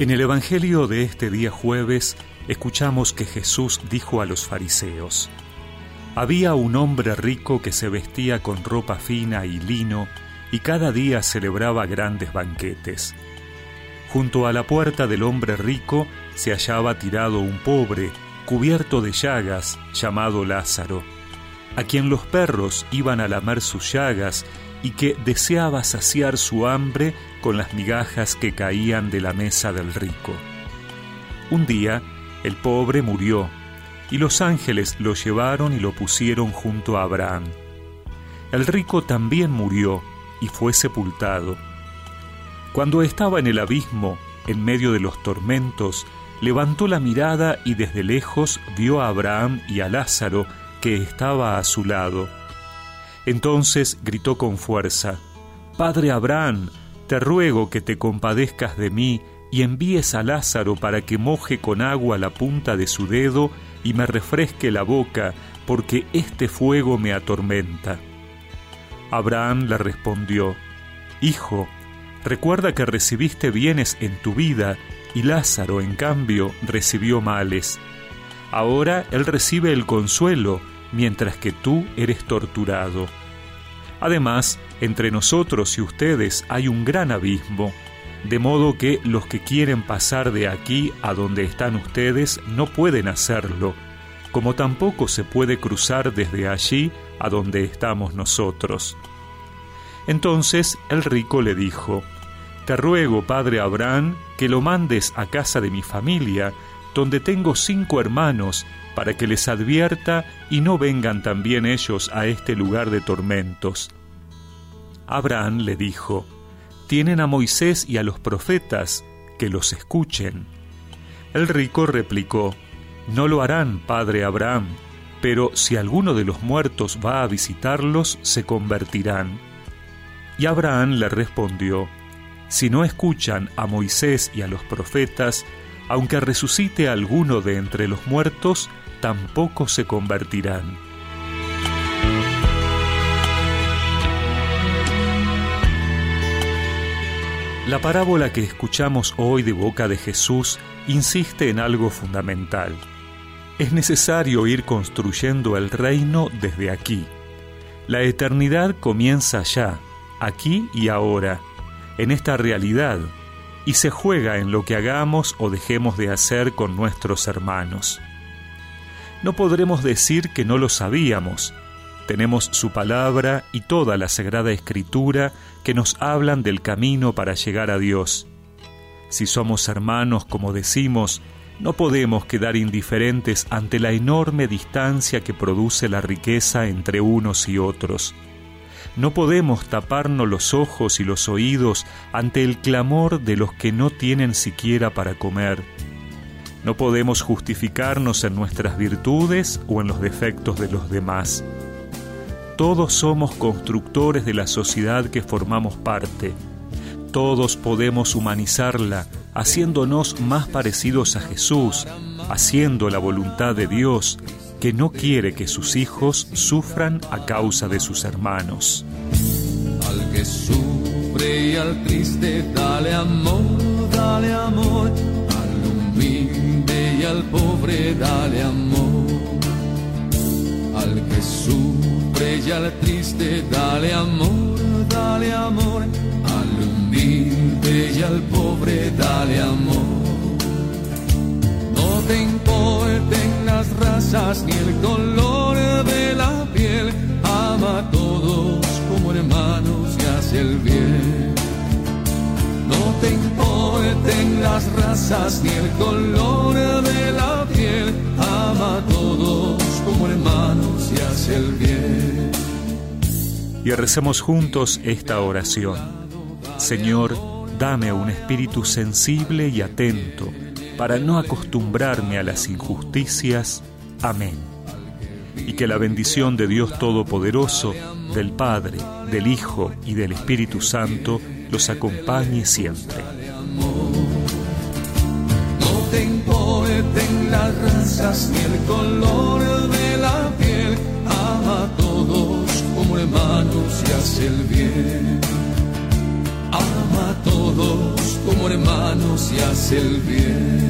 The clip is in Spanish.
En el Evangelio de este día jueves escuchamos que Jesús dijo a los fariseos, Había un hombre rico que se vestía con ropa fina y lino y cada día celebraba grandes banquetes. Junto a la puerta del hombre rico se hallaba tirado un pobre, cubierto de llagas, llamado Lázaro, a quien los perros iban a lamer sus llagas y que deseaba saciar su hambre con las migajas que caían de la mesa del rico. Un día, el pobre murió, y los ángeles lo llevaron y lo pusieron junto a Abraham. El rico también murió y fue sepultado. Cuando estaba en el abismo, en medio de los tormentos, levantó la mirada y desde lejos vio a Abraham y a Lázaro que estaba a su lado. Entonces gritó con fuerza, Padre Abraham, te ruego que te compadezcas de mí y envíes a Lázaro para que moje con agua la punta de su dedo y me refresque la boca, porque este fuego me atormenta. Abraham le respondió, Hijo, recuerda que recibiste bienes en tu vida y Lázaro, en cambio, recibió males. Ahora él recibe el consuelo, mientras que tú eres torturado. Además, entre nosotros y ustedes hay un gran abismo, de modo que los que quieren pasar de aquí a donde están ustedes no pueden hacerlo, como tampoco se puede cruzar desde allí a donde estamos nosotros. Entonces el rico le dijo, Te ruego, padre Abraham, que lo mandes a casa de mi familia, donde tengo cinco hermanos, para que les advierta y no vengan también ellos a este lugar de tormentos. Abraham le dijo, Tienen a Moisés y a los profetas, que los escuchen. El rico replicó, No lo harán, padre Abraham, pero si alguno de los muertos va a visitarlos, se convertirán. Y Abraham le respondió, Si no escuchan a Moisés y a los profetas, aunque resucite alguno de entre los muertos, tampoco se convertirán. La parábola que escuchamos hoy de boca de Jesús insiste en algo fundamental. Es necesario ir construyendo el reino desde aquí. La eternidad comienza ya, aquí y ahora, en esta realidad, y se juega en lo que hagamos o dejemos de hacer con nuestros hermanos. No podremos decir que no lo sabíamos. Tenemos su palabra y toda la Sagrada Escritura que nos hablan del camino para llegar a Dios. Si somos hermanos, como decimos, no podemos quedar indiferentes ante la enorme distancia que produce la riqueza entre unos y otros. No podemos taparnos los ojos y los oídos ante el clamor de los que no tienen siquiera para comer. No podemos justificarnos en nuestras virtudes o en los defectos de los demás. Todos somos constructores de la sociedad que formamos parte. Todos podemos humanizarla, haciéndonos más parecidos a Jesús, haciendo la voluntad de Dios, que no quiere que sus hijos sufran a causa de sus hermanos. Al que sufre y al triste, dale amor, dale amor, humilde y al pobre, dale amor. Al que sufre y al triste, dale amor, dale amor, al humilde y al pobre, dale amor. No te importen las razas ni el color de la piel, ama a todos como hermanos y hace el bien. No te importen las razas ni el color de la piel, ama a todos como hermanos y hace el bien. Y recemos juntos esta oración. Señor, dame un espíritu sensible y atento para no acostumbrarme a las injusticias. Amén. Y que la bendición de Dios Todopoderoso, del Padre, del Hijo y del Espíritu Santo los acompañe siempre. No te importen las razas ni el color de la piel, ama a todos como hermanos y hace el bien. Ama a todos como hermanos y hace el bien.